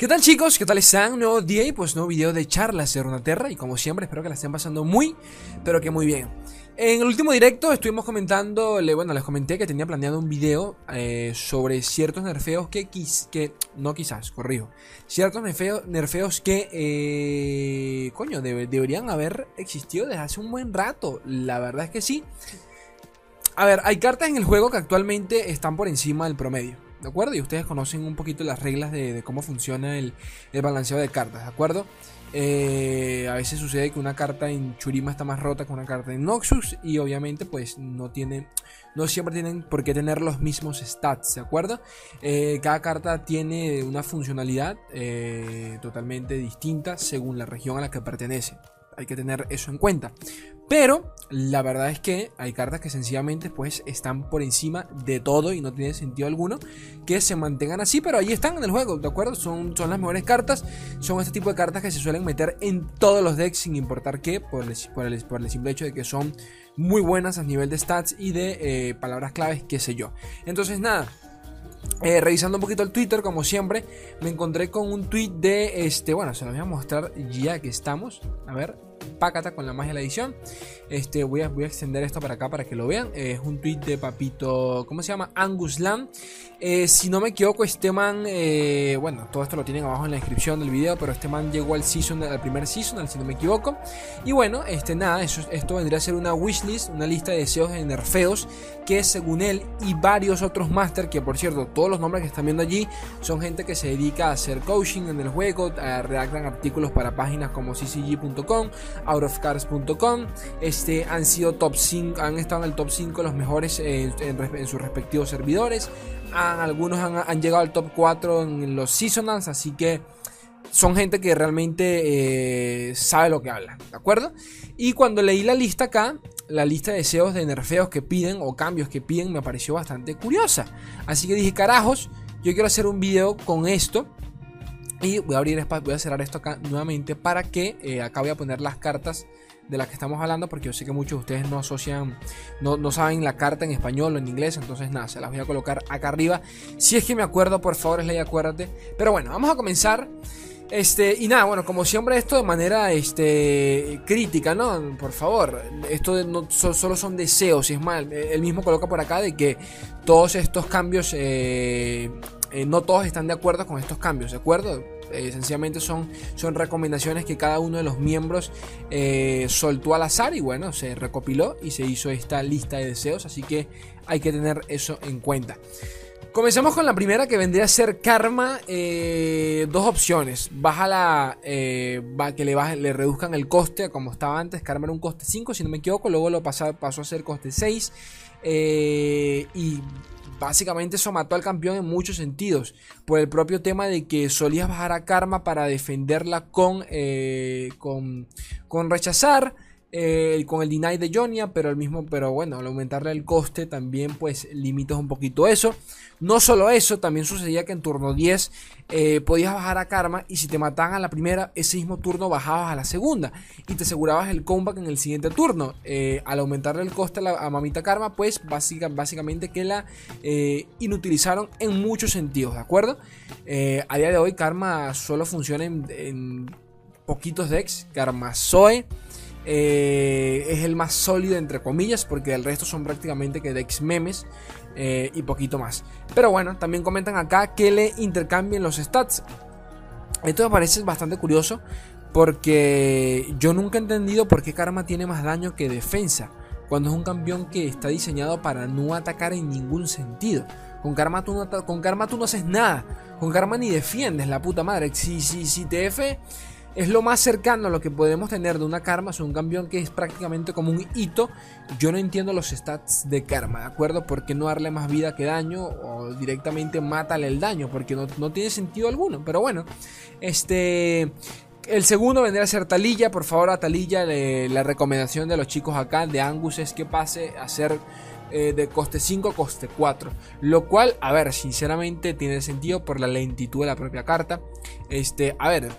¿Qué tal chicos? ¿Qué tal están? Nuevo día y pues nuevo video de charlas de Runaterra y como siempre espero que la estén pasando muy, pero que muy bien. En el último directo estuvimos comentando, bueno, les comenté que tenía planeado un video eh, sobre ciertos nerfeos que, que no quizás, corrijo, ciertos nerfeos, nerfeos que, eh, coño, deberían haber existido desde hace un buen rato. La verdad es que sí. A ver, hay cartas en el juego que actualmente están por encima del promedio. ¿De acuerdo? Y ustedes conocen un poquito las reglas de, cómo funciona el, el, balanceo de cartas, ¿de acuerdo? Eh, a veces sucede que una carta en Churima está más rota que una carta en Noxus y obviamente pues no no siempre tienen por qué tener los mismos stats, ¿de acuerdo? Eh, cada carta tiene una funcionalidad eh, totalmente distinta según la región a la que pertenece. Hay que tener eso en cuenta. Pero la verdad es que hay cartas que sencillamente pues están por encima de todo y no tiene sentido alguno que se mantengan así, pero ahí están en el juego, ¿de acuerdo? Son, son las mejores cartas, son este tipo de cartas que se suelen meter en todos los decks sin importar qué, por el, simple hecho de que son muy buenas a nivel de stats y de eh, palabras claves, qué sé yo. Entonces nada, eh, revisando un poquito el Twitter, como siempre, me encontré con un tweet de este. Bueno, se lo voy a mostrar ya que estamos. A ver, pácata con la magia de la edición. Este, voy, a, extender esto para acá para que lo vean. es un tweet de Papito, ¿cómo se llama? Angus Lam. Eh, si no me equivoco, este man, eh, bueno, todo esto lo tienen abajo en la descripción del video, pero este man llegó al season, al primer season, si no me equivoco. Y bueno, este nada, esto vendría a ser una wishlist, una lista de deseos de nerfeos que según él y varios otros máster, que por cierto, todos los nombres que están viendo allí son gente que se dedica a hacer coaching en el juego, a redactar artículos para páginas como ccg.com, outofcars.com, este, han sido top 5, han estado en el top 5 los mejores en, sus respectivos servidores, algunos han, llegado al top 4 en los seasonals, así que son gente que realmente eh, sabe lo que habla, ¿de acuerdo? Y cuando leí la lista acá, la lista de deseos de nerfeos que piden o cambios que piden me pareció bastante curiosa. Así que dije, carajos, yo quiero hacer un video con esto. Y voy a abrir voy a cerrar esto acá nuevamente para que eh, acá voy a poner las cartas de las que estamos hablando, porque yo sé que muchos de ustedes no asocian, no, saben la carta en español o en inglés, entonces nada, se las voy a colocar acá arriba. Si es que me acuerdo, por favor, ley, acuérdate. Pero bueno, vamos a comenzar. Este, y nada, bueno, como siempre, esto de manera este, crítica, ¿no? Por favor, esto no, solo son deseos, y es mal. Él mismo coloca por acá de que todos estos cambios, eh, eh, no todos están de acuerdo con estos cambios, ¿de acuerdo? Eh, sencillamente son, son recomendaciones que cada uno de los miembros eh, soltó al azar y bueno, se recopiló y se hizo esta lista de deseos, así que hay que tener eso en cuenta. Comencemos con la primera que vendría a ser Karma. Eh, dos opciones. Bájala, va, que le, le reduzcan el coste como estaba antes. Karma era un coste 5, si no me equivoco. Luego lo pasó a ser coste 6. y básicamente eso mató al campeón en muchos sentidos. Por el propio tema de que solías bajar a Karma para defenderla con, eh, con, con rechazar. Eh, con el deny de Jonia, pero el mismo, pero bueno, al aumentarle el coste también pues limitas un poquito eso. No solo eso, también sucedía que en turno 10 eh, podías bajar a Karma y si te mataban a la primera, ese mismo turno bajabas a la segunda y te asegurabas el comeback en el siguiente turno. Eh, al aumentarle el coste a, la, Mamita Karma, pues básicamente que la inutilizaron en muchos sentidos, ¿de acuerdo? a día de hoy Karma solo funciona en, en poquitos decks, Karma Zoe. Eh, es el más sólido entre comillas porque el resto son prácticamente que decks memes eh, y poquito más. Pero bueno, también comentan acá que le intercambien los stats. Esto me parece bastante curioso porque yo nunca he entendido por qué Karma tiene más daño que defensa cuando es un campeón que está diseñado para no atacar en ningún sentido. Con Karma tú no, con Karma tú no haces nada. Con Karma ni defiendes, la puta madre. Si, si, si TF es lo más cercano a lo que podemos tener de una karma, es un campeón que es prácticamente como un hito. Yo no entiendo los stats de karma, ¿de acuerdo? ¿Por qué no darle más vida que daño? O directamente mátale el daño, porque no, tiene sentido alguno. Pero bueno, este... El segundo vendría a ser Talilla. Por favor, a Talilla la recomendación de los chicos acá de Angus es que pase a ser eh, de coste 5 a coste 4. Lo cual, a ver, sinceramente tiene sentido por la lentitud de la propia carta. Este, a ver,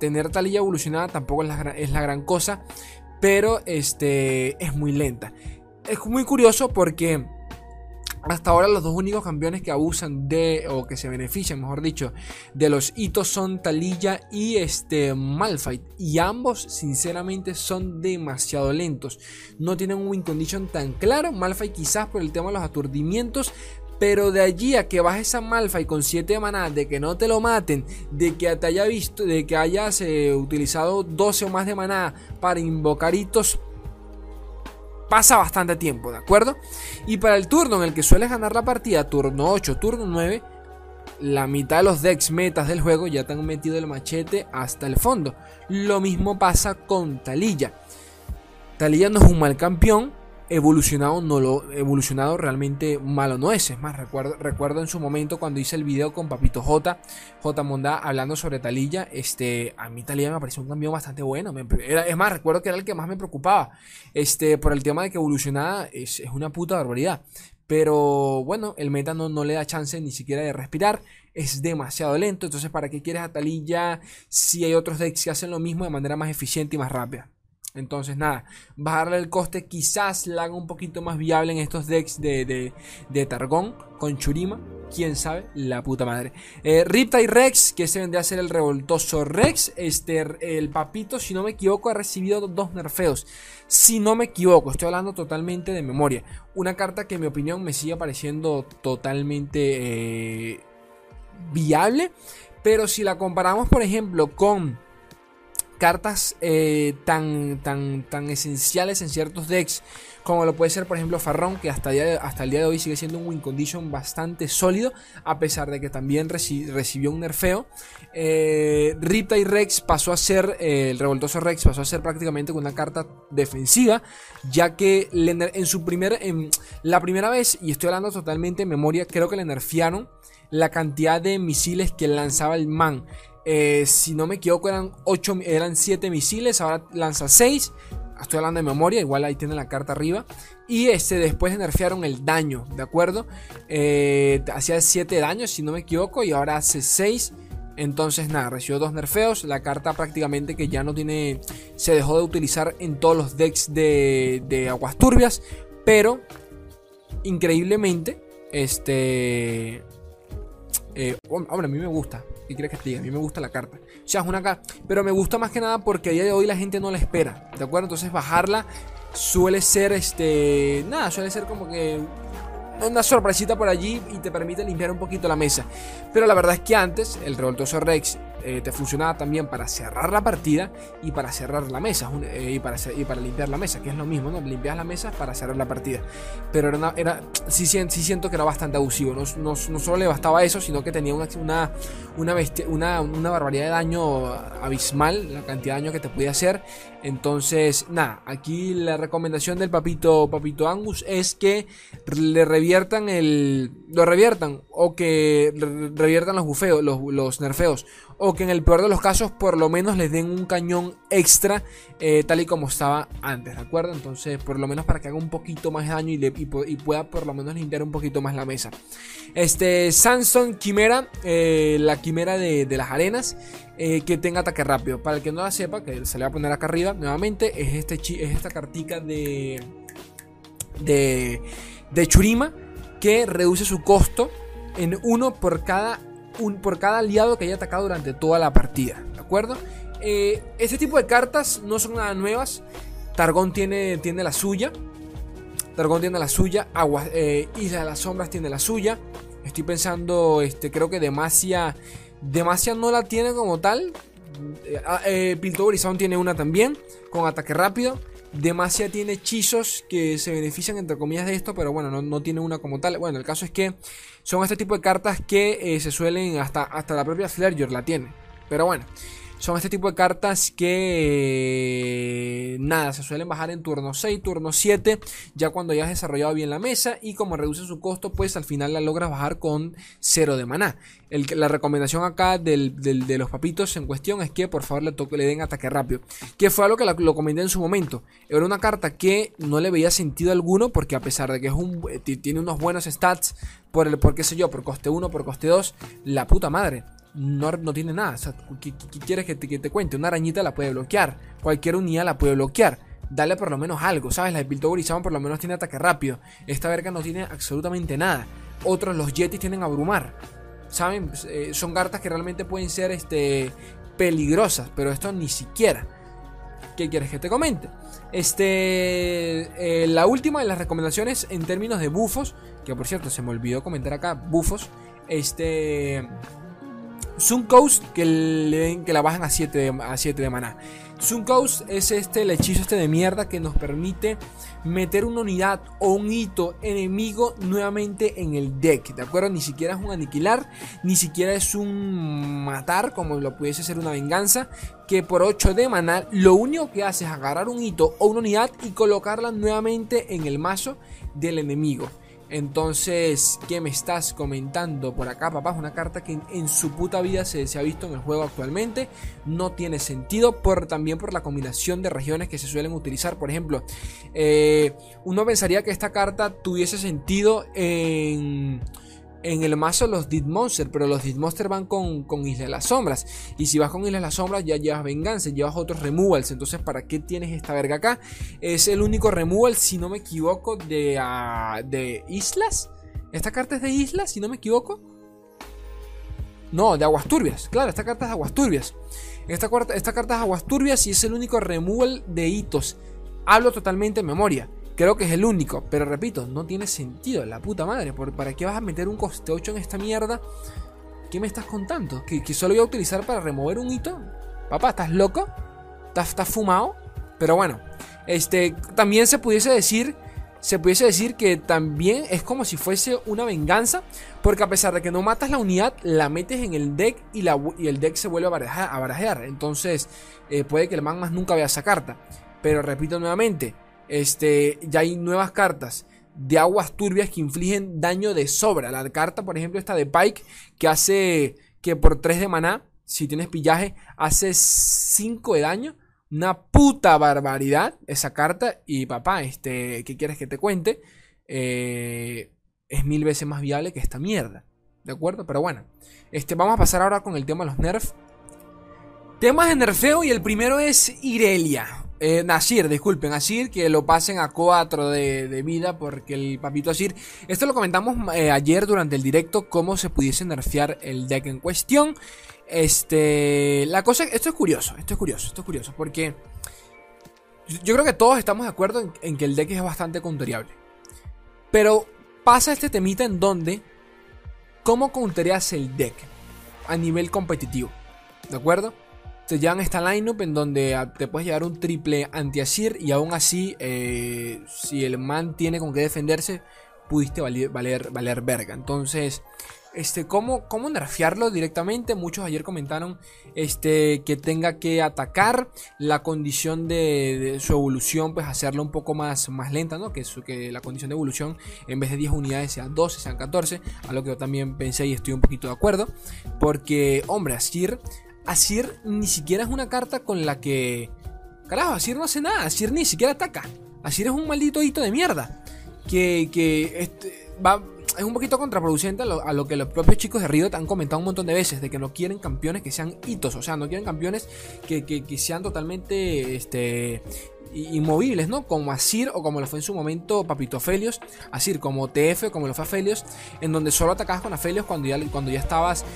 tener talilla evolucionada tampoco es la gran cosa. Pero este, es muy lenta. Es muy curioso porque Hasta ahora los dos únicos campeones que abusan de, o que se benefician, mejor dicho, de los hitos son Talilla y este Malphite. Y ambos, sinceramente, son demasiado lentos. No tienen un win condition tan claro. Malphite quizás por el tema de los aturdimientos. Pero de allí a que bajes a Malphite con 7 de maná, de que no te lo maten, de que te haya visto, de que hayas eh, utilizado 12 o más de maná para invocar hitos pasa bastante tiempo, ¿de acuerdo? Y para el turno en el que sueles ganar la partida, turno 8, turno 9, la mitad de los decks metas del juego ya te han metido el machete hasta el fondo. Lo mismo pasa con Talilla. Talilla no es un mal campeón, evolucionado no lo evolucionado realmente malo no es. Es más, recuerdo, recuerdo en su momento cuando hice el video con Papito J, J Monda hablando sobre Talilla. Este, a mí Talilla me pareció un cambio bastante bueno. es más, recuerdo que era el que más me preocupaba. Este, por el tema de que evolucionada es, una puta barbaridad. Pero bueno, el meta no, no, le da chance ni siquiera de respirar. Es demasiado lento. Entonces, ¿para qué quieres a Talilla si hay otros decks que hacen lo mismo de manera más eficiente y más rápida? Entonces, nada, bajarle el coste quizás la haga un poquito más viable en estos decks de, de, Targón con Churima. Quién sabe, la puta madre. Eh, Riptide Rex, que se vendría a ser el revoltoso Rex. Este, el papito, si no me equivoco, ha recibido dos nerfeos. Si no me equivoco, estoy hablando totalmente de memoria. Una carta que en mi opinión me sigue pareciendo totalmente eh, viable. Pero si la comparamos, por ejemplo, con cartas eh, tan, tan, tan esenciales en ciertos decks como lo puede ser por ejemplo Farrón que hasta, hasta el día de hoy sigue siendo un win condition bastante sólido a pesar de que también recibió un nerfeo. Eh, y Rex pasó a ser eh, el revoltoso Rex pasó a ser prácticamente una carta defensiva ya que en su primer en la primera vez y estoy hablando totalmente en memoria creo que le nerfearon la cantidad de misiles que lanzaba el man eh, si no me equivoco, eran, 8, eran 7 misiles, ahora lanza 6. Estoy hablando de memoria, igual ahí tiene la carta arriba. Y este, después nerfearon el daño, ¿de acuerdo? Eh, hacía 7 daños, si no me equivoco, y ahora hace 6. Entonces, nada, recibió dos nerfeos. La carta prácticamente que ya no tiene. Se dejó de utilizar en todos los decks de, de aguas turbias. Pero, increíblemente, este. Eh, hombre, a mí me gusta. ¿Qué quieres que te diga? A mí me gusta la carta. Sea, es una carta. Pero me gusta más que nada porque a día de hoy la gente no la espera. ¿De acuerdo? Entonces bajarla suele ser este. Nada, suele ser como que una sorpresita por allí y te permite limpiar un poquito la mesa. Pero la verdad es que antes el revoltoso Rex eh, te funcionaba también para cerrar la partida y para cerrar la mesa eh, y, para, y para limpiar la mesa, que es lo mismo, ¿no? Limpias la mesa para cerrar la partida. Pero era, era sí, sí, siento que era bastante abusivo. No, no, solo le bastaba eso, sino que tenía una, una, una, una, barbaridad de daño abismal, la cantidad de daño que te podía hacer. Entonces, nada, aquí la recomendación del papito, papito Angus es que le reviertan el. Lo reviertan o que reviertan los bufeos, los, nerfeos que en el peor de los casos por lo menos les den un cañón extra eh, tal y como estaba antes, ¿de acuerdo? Entonces por lo menos para que haga un poquito más daño y, pueda por lo menos limpiar un poquito más la mesa. Este Samsung Quimera, eh, la quimera de, las arenas. Eh, que tenga ataque rápido. Para el que no la sepa, que se le va a poner acá arriba nuevamente, es, este es esta cartica de, de, de Churima que reduce su costo en uno por cada por cada aliado que haya atacado durante toda la partida. ¿De acuerdo? Eh, este tipo de cartas no son nada nuevas. Targón tiene, tiene la suya. Targón tiene la suya. Agua, eh, Isla de las Sombras tiene la suya. Estoy pensando, este, creo que Demacia. Demacia no la tiene como tal. Eh, ah, eh tiene una también. Con ataque rápido. Demacia tiene hechizos que se benefician entre comillas de esto, pero bueno, no, tiene una como tal. Bueno, el caso es que son este tipo de cartas que eh, se suelen, hasta, hasta la propia Flerger la tiene. Pero bueno, son este tipo de cartas que nada, se suelen bajar en turno 6, turno 7, ya cuando ya has desarrollado bien la mesa y como reduce su costo, pues al final la logras bajar con 0 de maná. la recomendación acá de los papitos en cuestión es que por favor le, le den ataque rápido, que fue algo que lo comenté en su momento. Era una carta que no le veía sentido alguno porque a pesar de que es un, eh, tiene unos buenos stats por el, por qué sé yo, por coste 1, por coste 2, la puta madre no, tiene nada. O ¿qué, quieres que te, que te, cuente? Una arañita la puede bloquear. Cualquier unidad la puede bloquear. dale por lo menos algo, ¿sabes? La de Piltover por lo menos tiene ataque rápido. Esta verga no tiene absolutamente nada. Otros, los Yetis, tienen abrumar. ¿Saben? Eh, son cartas que realmente pueden ser este, peligrosas, pero esto ni siquiera. ¿Qué quieres que te comente? Este, eh, la última de las recomendaciones en términos de bufos, que por cierto se me olvidó comentar acá, bufos, este... Sun Coast que, le, que la bajan a 7 de, a 7 de maná. Sun Coast es este, el hechizo este de mierda que nos permite meter una unidad o un hito enemigo nuevamente en el deck. ¿De acuerdo? Ni siquiera es un aniquilar, ni siquiera es un matar, como lo pudiese ser una venganza. Que por 8 de maná, lo único que hace es agarrar un hito o una unidad y colocarla nuevamente en el mazo del enemigo. Entonces, ¿qué me estás comentando por acá, papá? Es una carta que en, su puta vida se, ha visto en el juego actualmente. No tiene sentido por, también por la combinación de regiones que se suelen utilizar. Por ejemplo, eh, uno pensaría que esta carta tuviese sentido en en el mazo los Dead Monster, pero los Dead Monster van con, con Isla de las Sombras. Y si vas con Isla de las Sombras, ya llevas Venganza, llevas otros removals. Entonces, ¿para qué tienes esta verga acá? Es el único removal, si no me equivoco, de, uh, de Islas. ¿Esta carta es de Islas, si no me equivoco? No, de Aguas Turbias. Claro, esta carta es Aguas Turbias. Esta, esta carta es Aguas Turbias y es el único removal de hitos. Hablo totalmente en memoria. Creo que es el único, pero repito, no tiene sentido, la puta madre. ¿Para qué vas a meter un coste 8 en esta mierda? ¿Qué me estás contando? ¿Que, solo voy a utilizar para remover un hito? Papá, ¿estás loco? ¿Estás, fumado? Pero bueno, este, también se pudiese decir se pudiese decir que también es como si fuese una venganza, porque a pesar de que no matas la unidad, la metes en el deck y, la, y el deck se vuelve a barajear. Entonces, eh, puede que el man más nunca vea esa carta. Pero repito nuevamente, este, ya hay nuevas cartas de aguas turbias que infligen daño de sobra. La carta, por ejemplo, esta de Pike, que hace que por 3 de maná, si tienes pillaje, hace 5 de daño. Una puta barbaridad esa carta. Y papá, este, ¿qué quieres que te cuente? Eh, es mil veces más viable que esta mierda. ¿De acuerdo? Pero bueno, este, vamos a pasar ahora con el tema de los nerfs. Temas de nerfeo y el primero es Irelia. Eh, Nasir, disculpen, Nasir, que lo pasen a 4 de, vida porque el papito Asir. Esto lo comentamos eh, ayer durante el directo, cómo se pudiese nerfear el deck en cuestión. Este, la cosa, esto es curioso, esto es curioso, esto es curioso, porque yo creo que todos estamos de acuerdo en, que el deck es bastante counteriable. Pero pasa este temita en donde, ¿cómo countereas el deck a nivel competitivo? ¿De acuerdo? Te llevan esta lineup en donde te puedes llevar un triple anti-Asir y aún así, eh, si el man tiene con qué defenderse, pudiste valer, valer, verga. Entonces, este, ¿cómo, ¿cómo nerfearlo directamente? Muchos ayer comentaron este, que tenga que atacar la condición de, su evolución, pues hacerlo un poco más, más lenta, ¿no? Que, su, que la condición de evolución en vez de 10 unidades sean 12, sean 14, a lo que yo también pensé y estoy un poquito de acuerdo. Porque, hombre, Asir Asir ni siquiera es una carta con la que. Carajo, Asir no hace nada. Asir ni siquiera ataca. Asir es un maldito hito de mierda. Que, que este, va, es un poquito contraproducente a lo, que los propios chicos de Riot han comentado un montón de veces. De que no quieren campeones que sean hitos. O sea, no quieren campeones que, que, sean totalmente. Este, inmovibles, ¿no? Como Asir o como lo fue en su momento Papito Felios, Asir como TF, como lo fue Felios, en donde solo atacabas con Afelios cuando ya, cuando ya estabas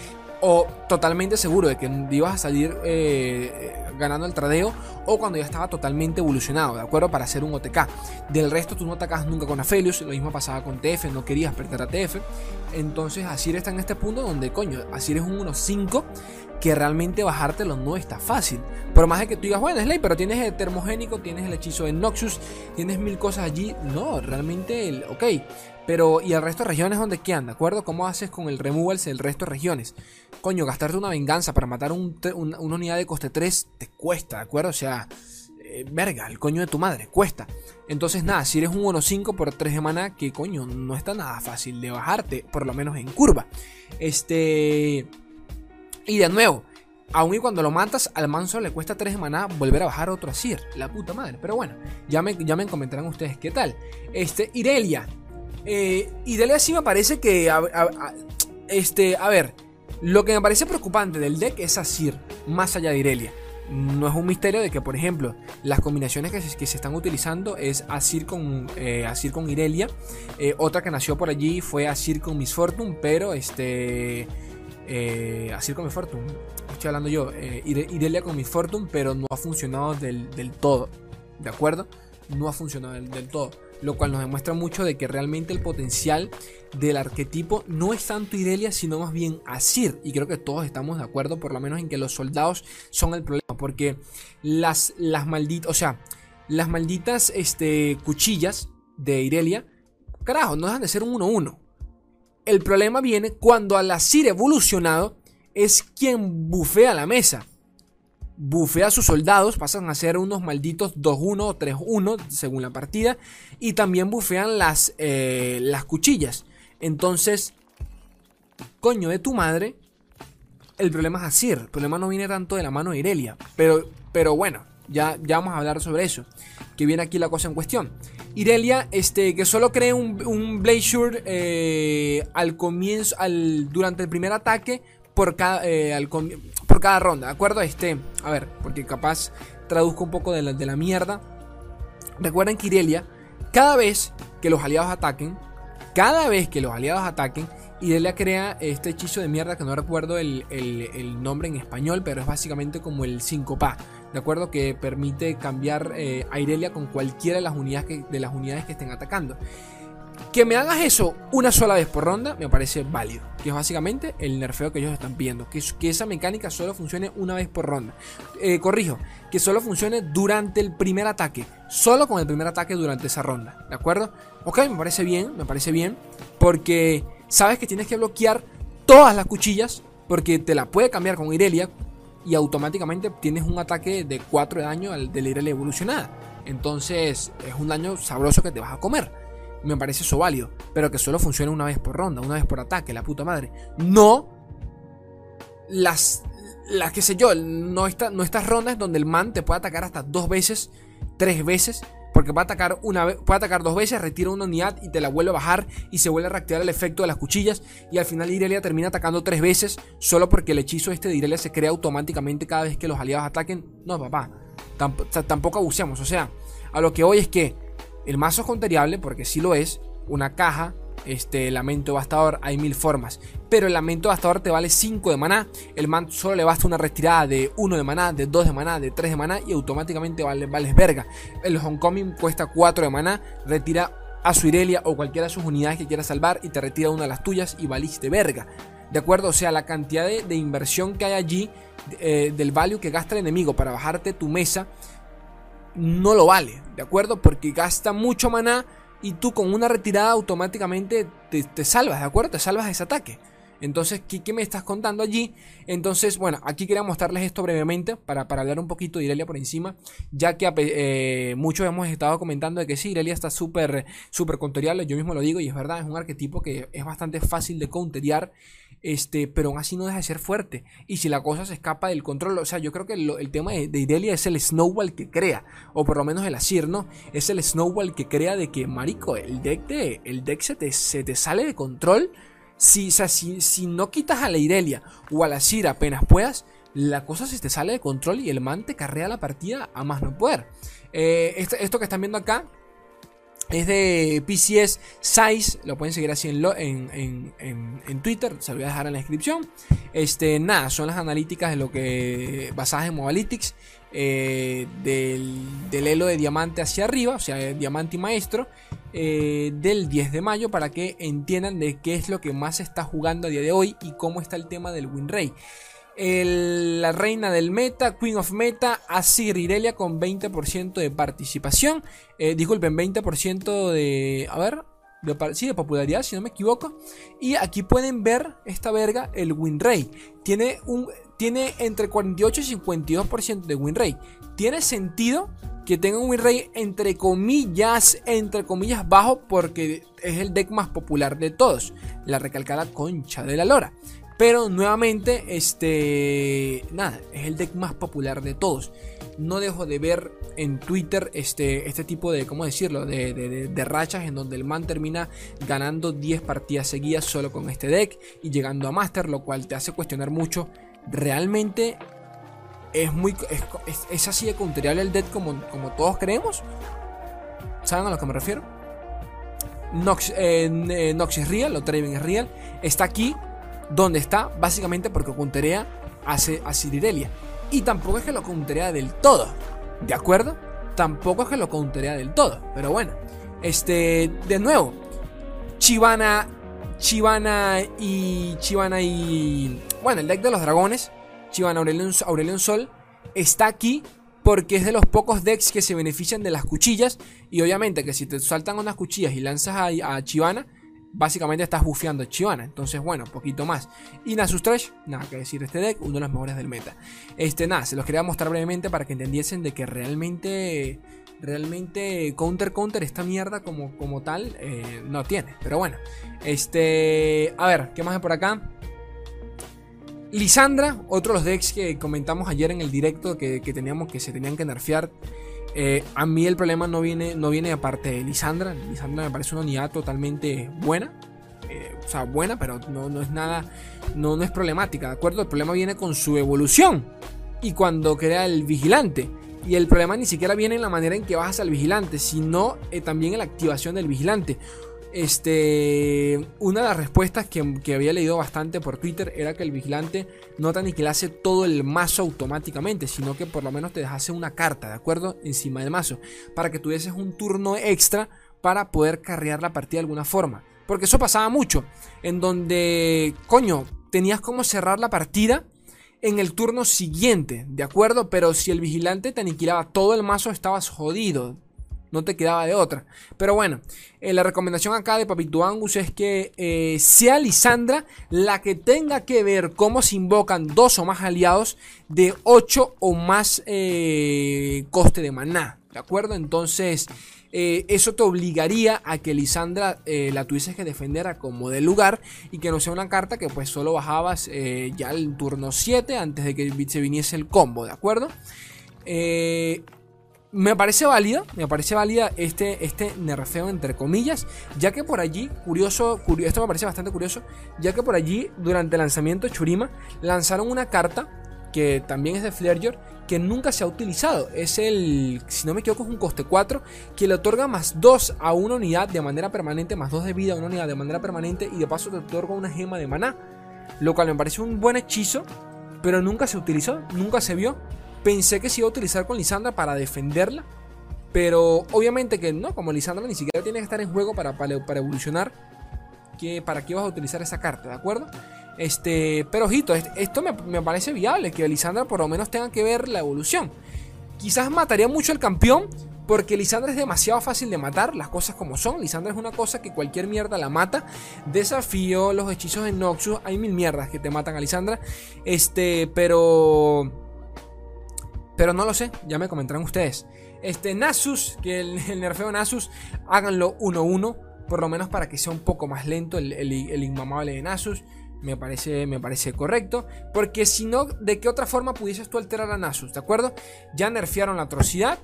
o totalmente seguro de que ibas a salir eh, ganando el tradeo o cuando ya estaba totalmente evolucionado, ¿de acuerdo? Para hacer un OTK. Del resto tú no atacabas nunca con Aphelios, lo mismo pasaba con TF, no querías perder a TF. Entonces Asir está en este punto donde, coño, Asir es un 1-5 que realmente bajártelo no está fácil. Por más de que tú digas, bueno, es ley, pero tienes el termogénico, tienes el hechizo de Noxus, tienes mil cosas allí. No, realmente, el, ok. Pero, ¿y el resto de regiones donde quedan? ¿De acuerdo? ¿Cómo haces con el removals el resto de regiones? Coño, gastarte una venganza para matar una unidad de coste 3 te cuesta, ¿de acuerdo? O sea, eh, verga, el coño de tu madre, cuesta. Entonces, nada, si eres un 1-5 por 3 de mana, que coño, no está nada fácil de bajarte, por lo menos en curva. Este. Y de nuevo, aún y cuando lo matas, al manso le cuesta 3 de maná volver a bajar otro Asir. La puta madre. Pero bueno, ya me, ya me comentarán ustedes qué tal. Este, Irelia. Eh, Irelia sí me parece que. este, a ver. Lo que me parece preocupante del deck es Asir, más allá de Irelia. no es un misterio de que, por ejemplo, las combinaciones que se, están utilizando es Asir con, eh, Asir con Irelia. Eh, otra que nació por allí fue Asir con Miss Fortune, pero este. Eh, Asir con Miss Fortune. Estoy hablando yo. Eh, Irelia con Miss Fortune, pero no ha funcionado del, todo. ¿De acuerdo? No ha funcionado del todo lo cual nos demuestra mucho de que realmente el potencial del arquetipo no es tanto Irelia, sino más bien Asir. Y creo que todos estamos de acuerdo, por lo menos en que los soldados son el problema, porque las, las malditas, o sea, las malditas este, cuchillas de Irelia, carajo, no dejan de ser un 1-1. El problema viene cuando al Asir evolucionado es quien bufea la mesa bufea a sus soldados, pasan a ser unos malditos 2-1 o 3-1 según la partida, y también bufean las, eh, las cuchillas. Entonces, coño de tu madre, el problema es Asir, el problema no viene tanto de la mano de Irelia, pero, pero bueno, ya, ya vamos a hablar sobre eso, que viene aquí la cosa en cuestión. Irelia, este, que solo cree un, un eh, al comienzo, al, durante el primer ataque, por cada, eh, por cada ronda, ¿de acuerdo? Este, a ver, porque capaz traduzco un poco de la, de la mierda. Recuerden que Irelia, cada vez que los aliados ataquen, cada vez que los aliados ataquen, Irelia crea este hechizo de mierda que no recuerdo el, nombre en español, pero es básicamente como el 5PA, ¿de acuerdo? Que permite cambiar eh, a Irelia con cualquiera de las, unidades de las unidades que estén atacando. Que me hagas eso una sola vez por ronda me parece válido. Que es básicamente el nerfeo que ellos están pidiendo. Que, que esa mecánica solo funcione una vez por ronda. Eh, corrijo, que solo funcione durante el primer ataque. Solo con el primer ataque durante esa ronda. ¿De acuerdo? Ok, me parece bien, me parece bien. Porque sabes que tienes que bloquear todas las cuchillas. Porque te la puede cambiar con Irelia. Y automáticamente tienes un ataque de 4 de daño al de la evolucionada. Entonces es un daño sabroso que te vas a comer me parece eso válido. Pero que solo funcione una vez por ronda, una vez por ataque, la puta madre. No las, las que sé yo, no, está, no estas rondas donde el man te puede atacar hasta dos veces, tres veces. Porque puede atacar, una puede atacar dos veces, retira una unidad y te la vuelve a bajar y se vuelve a reactivar el efecto de las cuchillas. Y al final Irelia termina atacando tres veces solo porque el hechizo este de Irelia se crea automáticamente cada vez que los aliados ataquen. No, papá, tampoco abusemos. O sea, a lo que hoy es que el mazo es counteriable porque si lo es. Una caja, este lamento devastador, hay mil formas. Pero el lamento devastador te vale 5 de maná. El man solo le basta una retirada de 1 de maná, de 2 de maná, de 3 de maná y automáticamente vale, vales verga. El homecoming cuesta 4 de maná, retira a su Irelia o cualquiera de sus unidades que quieras salvar y te retira una de las tuyas y valiste verga. ¿De acuerdo? O sea, la cantidad de, inversión que hay allí, eh, del value que gasta el enemigo para bajarte tu mesa, no lo vale, ¿de acuerdo? Porque gasta mucho maná y tú con una retirada automáticamente te, salvas, ¿de acuerdo? Te salvas de ese ataque. Entonces, ¿qué, me estás contando allí? Entonces, bueno, aquí quería mostrarles esto brevemente para, para hablar un poquito de Irelia por encima, ya que eh, muchos hemos estado comentando de que sí, Irelia está súper, súper counteriable, yo mismo lo digo y es verdad, es un arquetipo que es bastante fácil de counteriar este, pero aún así no deja de ser fuerte. Y si la cosa se escapa del control, o sea, yo creo que el tema de, Irelia es el snowball que crea, o por lo menos el Asir, ¿no? Es el snowball que crea de que, marico, el deck, de, el deck se, te, se te sale de control. Si, o sea, si, si no quitas a la Irelia o a la Asir apenas puedas, la cosa se te sale de control y el man te carrea la partida a más no poder. Eh, esto que están viendo acá es de PCS Size, lo pueden seguir así en, en, Twitter, se lo voy a dejar en la descripción. Este, nada, son las analíticas de lo que basadas en Mobalytics eh, del, del, elo de diamante hacia arriba, o sea, diamante y maestro, eh, del 10 de mayo para que entiendan de qué es lo que más se está jugando a día de hoy y cómo está el tema del win rate la reina del meta, Queen of Meta, Asir Irelia con 20% de participación. Eh, disculpen, 20% de. A ver. De, popularidad, si no me equivoco. Y aquí pueden ver esta verga, el win. Tiene, un, tiene entre 48 y 52% de win. Tiene sentido que tenga un win entre comillas, entre comillas bajo, porque es el deck más popular de todos. La recalcada concha de la lora. Pero nuevamente, este. Nada, es el deck más popular de todos. No dejo de ver en Twitter este, este tipo de, ¿cómo decirlo? De, de, rachas en donde el man termina ganando 10 partidas seguidas solo con este deck y llegando a Master, lo cual te hace cuestionar mucho. ¿Realmente es muy. Es, así de counterable el deck como, como todos creemos. ¿Saben a lo que me refiero? Nox, eh, eh, es real, o Traven es real. Está aquí donde está, básicamente porque counterea a, a Cirirelia. Y tampoco es que lo counterea del todo. ¿De acuerdo? Tampoco es que lo counterea del todo. Pero bueno. Este. De nuevo. Chivana. Chivana y. Chivana y. Bueno, el deck de los dragones. Chivana Aurelion Sol. Está aquí porque es de los pocos decks que se benefician de las cuchillas. Y obviamente que si te saltan unas cuchillas y lanzas a, a Chivana, básicamente estás bufeando Chivana. Entonces, bueno, poquito más. Y Nasus Trash, nada que decir este deck, uno de los mejores del meta. Este, nada, se los quería mostrar brevemente para que entendiesen de que realmente. Realmente Counter Counter esta mierda como, como tal eh, no tiene. Pero bueno. Este. A ver, ¿qué más hay por acá? Lisandra, otro de los decks que comentamos ayer en el directo que, teníamos que se tenían que nerfear. Eh, a mí el problema no viene, no viene aparte de Lisandra. Lisandra me parece una unidad totalmente buena. Eh, o sea, buena, pero no, no es nada. No, no es problemática, ¿de acuerdo? El problema viene con su evolución. Y cuando crea el vigilante. Y el problema ni siquiera viene en la manera en que bajas al vigilante, sino eh, también en la activación del vigilante. Este, una de las respuestas que, había leído bastante por Twitter era que el vigilante no te aniquilase todo el mazo automáticamente, sino que por lo menos te dejase una carta, ¿de acuerdo? Encima del mazo, para que tuvieses un turno extra para poder carrear la partida de alguna forma. Porque eso pasaba mucho, en donde, coño, tenías como cerrar la partida en el turno siguiente, ¿de acuerdo? Pero si el vigilante te aniquilaba todo el mazo, estabas jodido no te quedaba de otra. Pero bueno, eh, la recomendación acá de Papito Angus es que eh, sea Lisandra la que tenga que ver cómo se invocan dos o más aliados de 8 o más eh, coste de maná. ¿De acuerdo? Entonces, eso te obligaría a que Lisandra la tuvieses que defender a como de lugar y que no sea una carta que pues solo bajabas ya el turno 7 antes de que se viniese el combo, ¿de acuerdo? Eh, me parece válida, me parece válida este, este nerfeo entre comillas, ya que por allí, curioso, curioso, esto me parece bastante curioso, ya que por allí durante el lanzamiento de Churima lanzaron una carta que también es de Flareyor, que nunca se ha utilizado. Es el, si no me equivoco, es un coste 4 que le otorga más 2 a una unidad de manera permanente, más 2 de vida a una unidad de manera permanente y de paso te otorga una gema de maná, lo cual me parece un buen hechizo, pero nunca se utilizó, nunca se vio. Pensé que se iba a utilizar con Lisandra para defenderla. Pero obviamente que no, como Lisandra ni siquiera tiene que estar en juego para, para, evolucionar. Que, ¿Para qué vas a utilizar esa carta? ¿De acuerdo? Este, pero ojito, esto me, parece viable. Que Lisandra por lo menos tenga que ver la evolución. Quizás mataría mucho al campeón. Porque Lisandra es demasiado fácil de matar, las cosas como son. Lisandra es una cosa que cualquier mierda la mata. Desafío, los hechizos de Noxus. Hay mil mierdas que te matan a Lisandra. Este, pero pero no lo sé, ya me comentarán ustedes. Este Nasus, que el, nerfeo Nasus, háganlo 1-1, por lo menos para que sea un poco más lento el, el, inmamable de Nasus. Me parece, me parece correcto. Porque si no, ¿de qué otra forma pudieses tú alterar a Nasus? ¿De acuerdo? Ya nerfearon la atrocidad.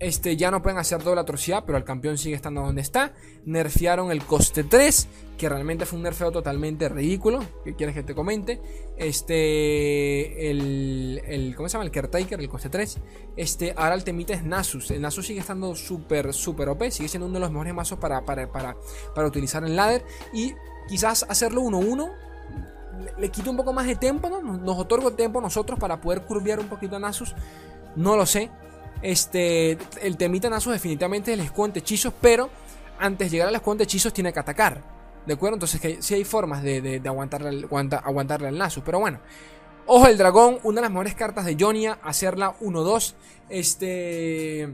Este, ya no pueden hacer doble atrocidad, pero el campeón sigue estando donde está. Nerfearon el coste 3, que realmente fue un nerfeo totalmente ridículo. ¿Qué quieres que te comente? Este, el, el ¿cómo se llama? El Caretaker, el coste 3. Este, ahora el temita es Nasus. El Nasus sigue estando súper, súper OP. Sigue siendo uno de los mejores mazos para, para, para, para utilizar en ladder. Y quizás hacerlo 1-1 le, quita un poco más de tiempo, ¿no? Nos, otorga tiempo nosotros para poder curvear un poquito a Nasus. No lo sé. Este, el temita Nasus definitivamente es el escudo hechizos, pero antes de llegar al escudo hechizos tiene que atacar. ¿De acuerdo? Entonces que, sí hay formas de, aguantarle, aguantarle al Nasus. Pero bueno. Ojo del dragón, una de las mejores cartas de Jonia, hacerla 1-2. Este...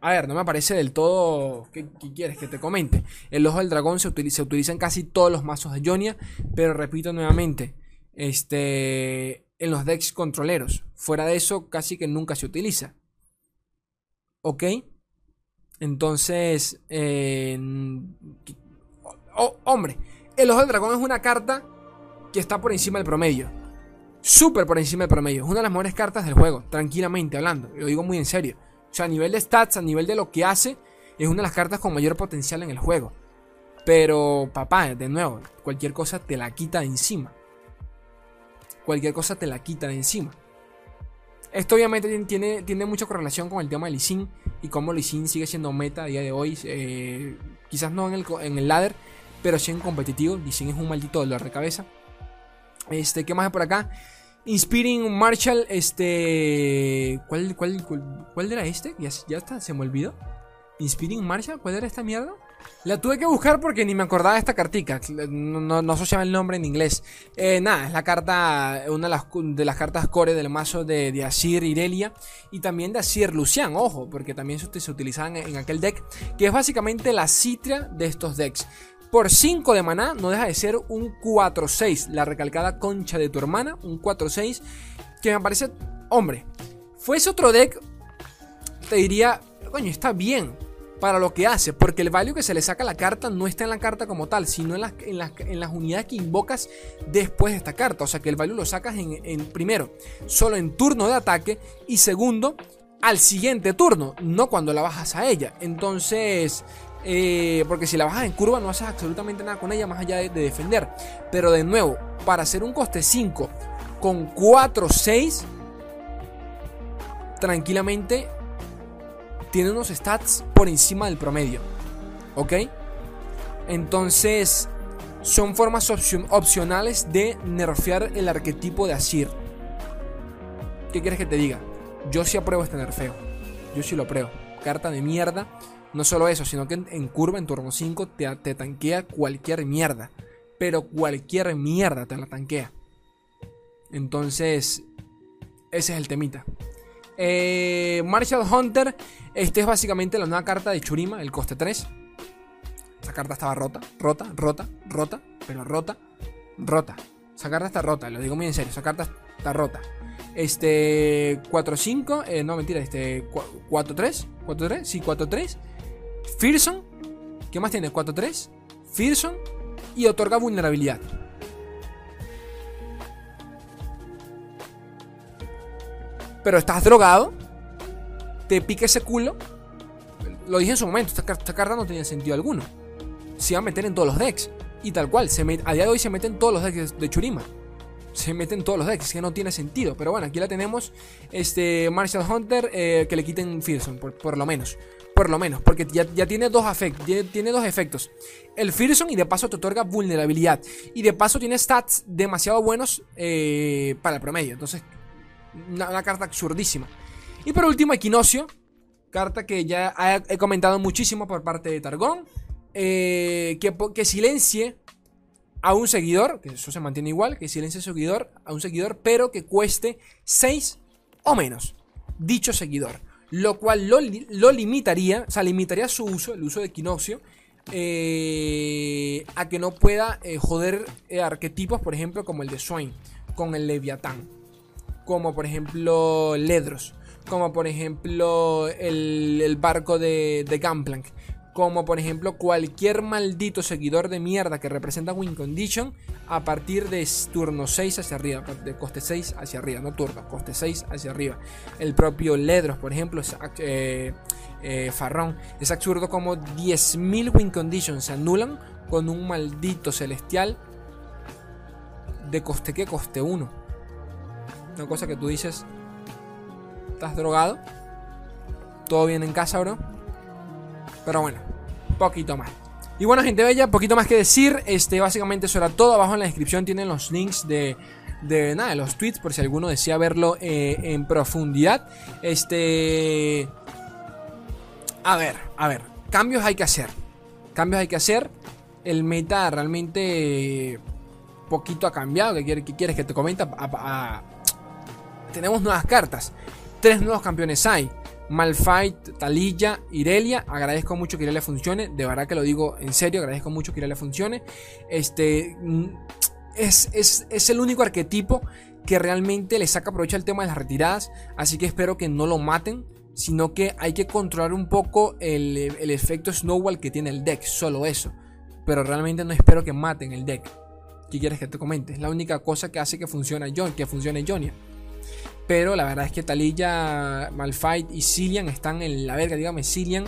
A ver, no me parece del todo... ¿Qué, quieres que te comente? El ojo del dragón se utiliza, se en casi todos los mazos de Jonia, pero repito nuevamente, este... En los decks controleros. Fuera de eso, casi que nunca se utiliza. ¿Ok? Entonces, hombre, el ojo del dragón es una carta que está por encima del promedio. Súper por encima del promedio. Es una de las mejores cartas del juego, tranquilamente hablando. Lo digo muy en serio. O sea, a nivel de stats, a nivel de lo que hace, es una de las cartas con mayor potencial en el juego. Pero, papá, de nuevo, cualquier cosa te la quita de encima. Cualquier cosa te la quita de encima. Esto obviamente tiene, tiene mucha correlación con el tema de Lee y cómo Lee sigue siendo meta a día de hoy. Eh, quizás no en el, en el ladder, pero sí en competitivo. Lee es un maldito dolor de cabeza. Este, ¿qué más hay por acá? Inspiring Marshall, este... ¿Cuál, cuál, cuál, era este? Ya, ya está, se me olvidó. Inspiring Marshall, ¿cuál era esta mierda? La tuve que buscar porque ni me acordaba de esta cartica. No, no, no llama el nombre en inglés. Eh, nada, es la carta, una de las, cartas core del mazo de, de Asir Irelia. Y también de Asir Lucian, ojo, porque también se, se utilizaban en, aquel deck. Que es básicamente la citria de estos decks. Por 5 de maná no deja de ser un 4-6. La recalcada concha de tu hermana. Un 4-6. Que me parece, hombre, fuese otro deck, te diría, coño, está bien para lo que hace, porque el value que se le saca a la carta no está en la carta como tal, sino en las, en las, unidades que invocas después de esta carta. O sea que el value lo sacas en, primero, solo en turno de ataque y segundo, al siguiente turno, no cuando la bajas a ella. Entonces, eh, porque si la bajas en curva no haces absolutamente nada con ella más allá de, de defender. Pero de nuevo, para hacer un coste 5 con 4-6, tranquilamente tiene unos stats por encima del promedio. ¿Ok? Entonces, son formas opcionales de nerfear el arquetipo de Asir. ¿Qué quieres que te diga? Yo sí apruebo este nerfeo. Yo sí lo apruebo. Carta de mierda. No solo eso, sino que en, curva, en turno 5, te, te tanquea cualquier mierda. Pero cualquier mierda te la tanquea. Entonces, ese es el temita. Eh, Marshall Hunter. Este es básicamente la nueva carta de Churima, el coste 3. Esa carta estaba rota, rota, rota, rota, pero rota, rota. Esa carta está rota, lo digo muy en serio. Esa carta está rota. Este 4-5, eh, no mentira, este 4-3, 4-3, sí, 4-3. Fearson, ¿qué más tiene? 4-3, Fearson y otorga vulnerabilidad. Pero estás drogado, te pica ese culo. Lo dije en su momento, esta, carta no tenía sentido alguno. Se iba a meter en todos los decks. Y tal cual, se a día de hoy se meten todos los decks de Churima. Se meten todos los decks, que no tiene sentido. Pero bueno, aquí la tenemos. Este Marshall Hunter, eh, que le quiten Fearson, por, lo menos. Por lo menos, porque ya, tiene, dos tiene, dos efectos. El Fearson y de paso te otorga vulnerabilidad. Y de paso tiene stats demasiado buenos eh, para el promedio. Entonces, una, carta absurdísima. Y por último, Equinoccio. Carta que ya he comentado muchísimo por parte de Targón. Eh, que, que silencie a un seguidor, que eso se mantiene igual, que silencie a, seguidor, a un seguidor, pero que cueste 6 o menos. Dicho seguidor. Lo cual lo, limitaría, o sea, limitaría su uso, el uso de Equinoccio, eh, a que no pueda eh, joder arquetipos, por ejemplo, como el de Swain, con el Leviatán como por ejemplo Ledros, como por ejemplo el, barco de, de Gunplank, como por ejemplo cualquier maldito seguidor de mierda que representa Win Condition a partir de turno 6 hacia arriba, de coste 6 hacia arriba, no turno, coste 6 hacia arriba. El propio Ledros, por ejemplo, es, eh, eh, Farrón, es absurdo como 10.000 Win Conditions se anulan con un maldito celestial de coste que coste 1. Una cosa que tú dices, ¿estás drogado? ¿Todo bien en casa, bro? Pero bueno, poquito más. Y bueno, gente bella, poquito más que decir. Este, básicamente eso era todo. Abajo en la descripción tienen los links de, de nada, los tweets, por si alguno desea verlo eh, en profundidad. Este. A ver, a ver. Cambios hay que hacer. Cambios hay que hacer. El meta realmente poquito ha cambiado. ¿Qué quieres, que te comente? a, tenemos nuevas cartas. Tres nuevos campeones hay. Malfight, Talilla, Irelia. Agradezco mucho que Irelia funcione. De verdad que lo digo en serio. Agradezco mucho que Irelia funcione. Este. Mm, es, es, el único arquetipo que realmente le saca provecho al tema de las retiradas. Así que espero que no lo maten. Sino que hay que controlar un poco el, efecto Snowball que tiene el deck. Solo eso. Pero realmente no espero que maten el deck. ¿Qué quieres que te comente? Es la única cosa que hace que funcione John, que funcione Jonia. Pero la verdad es que Talilla, Malfight y Cillian están en la verga, dígame, Cillian.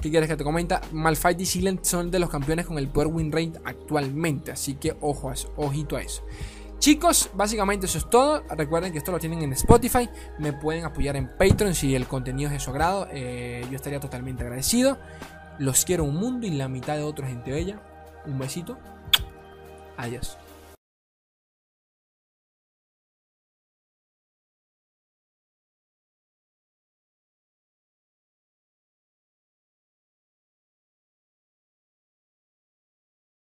¿Qué quieres que te comenta? Malfight y Cillian son de los campeones con el power win rate actualmente. Así que ojo a eso, ojito a eso. Chicos, básicamente eso es todo. Recuerden que esto lo tienen en Spotify. Me pueden apoyar en Patreon si el contenido es de su agrado. Eh, yo estaría totalmente agradecido. Los quiero un mundo y la mitad de otro gente bella. Un besito. Adiós.